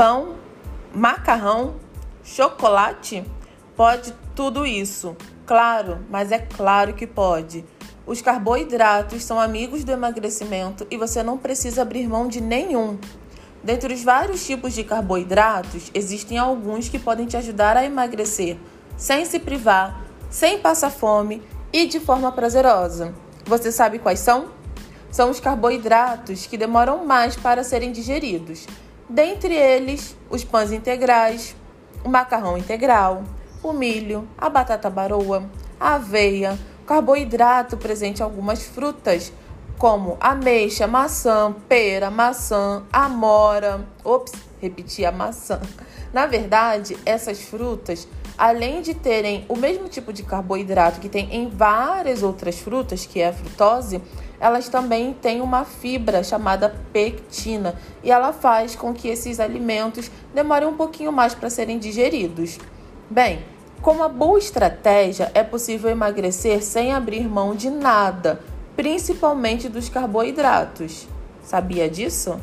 pão, macarrão, chocolate? Pode tudo isso. Claro, mas é claro que pode. Os carboidratos são amigos do emagrecimento e você não precisa abrir mão de nenhum. Dentre os vários tipos de carboidratos, existem alguns que podem te ajudar a emagrecer sem se privar, sem passar fome e de forma prazerosa. Você sabe quais são? São os carboidratos que demoram mais para serem digeridos. Dentre eles, os pães integrais, o macarrão integral, o milho, a batata baroa, a aveia, carboidrato presente em algumas frutas, como ameixa, maçã, pera, maçã, amora. Ops, repeti a maçã. Na verdade, essas frutas, além de terem o mesmo tipo de carboidrato que tem em várias outras frutas, que é a frutose, elas também têm uma fibra chamada pectina e ela faz com que esses alimentos demorem um pouquinho mais para serem digeridos. Bem, com uma boa estratégia é possível emagrecer sem abrir mão de nada principalmente dos carboidratos. Sabia disso?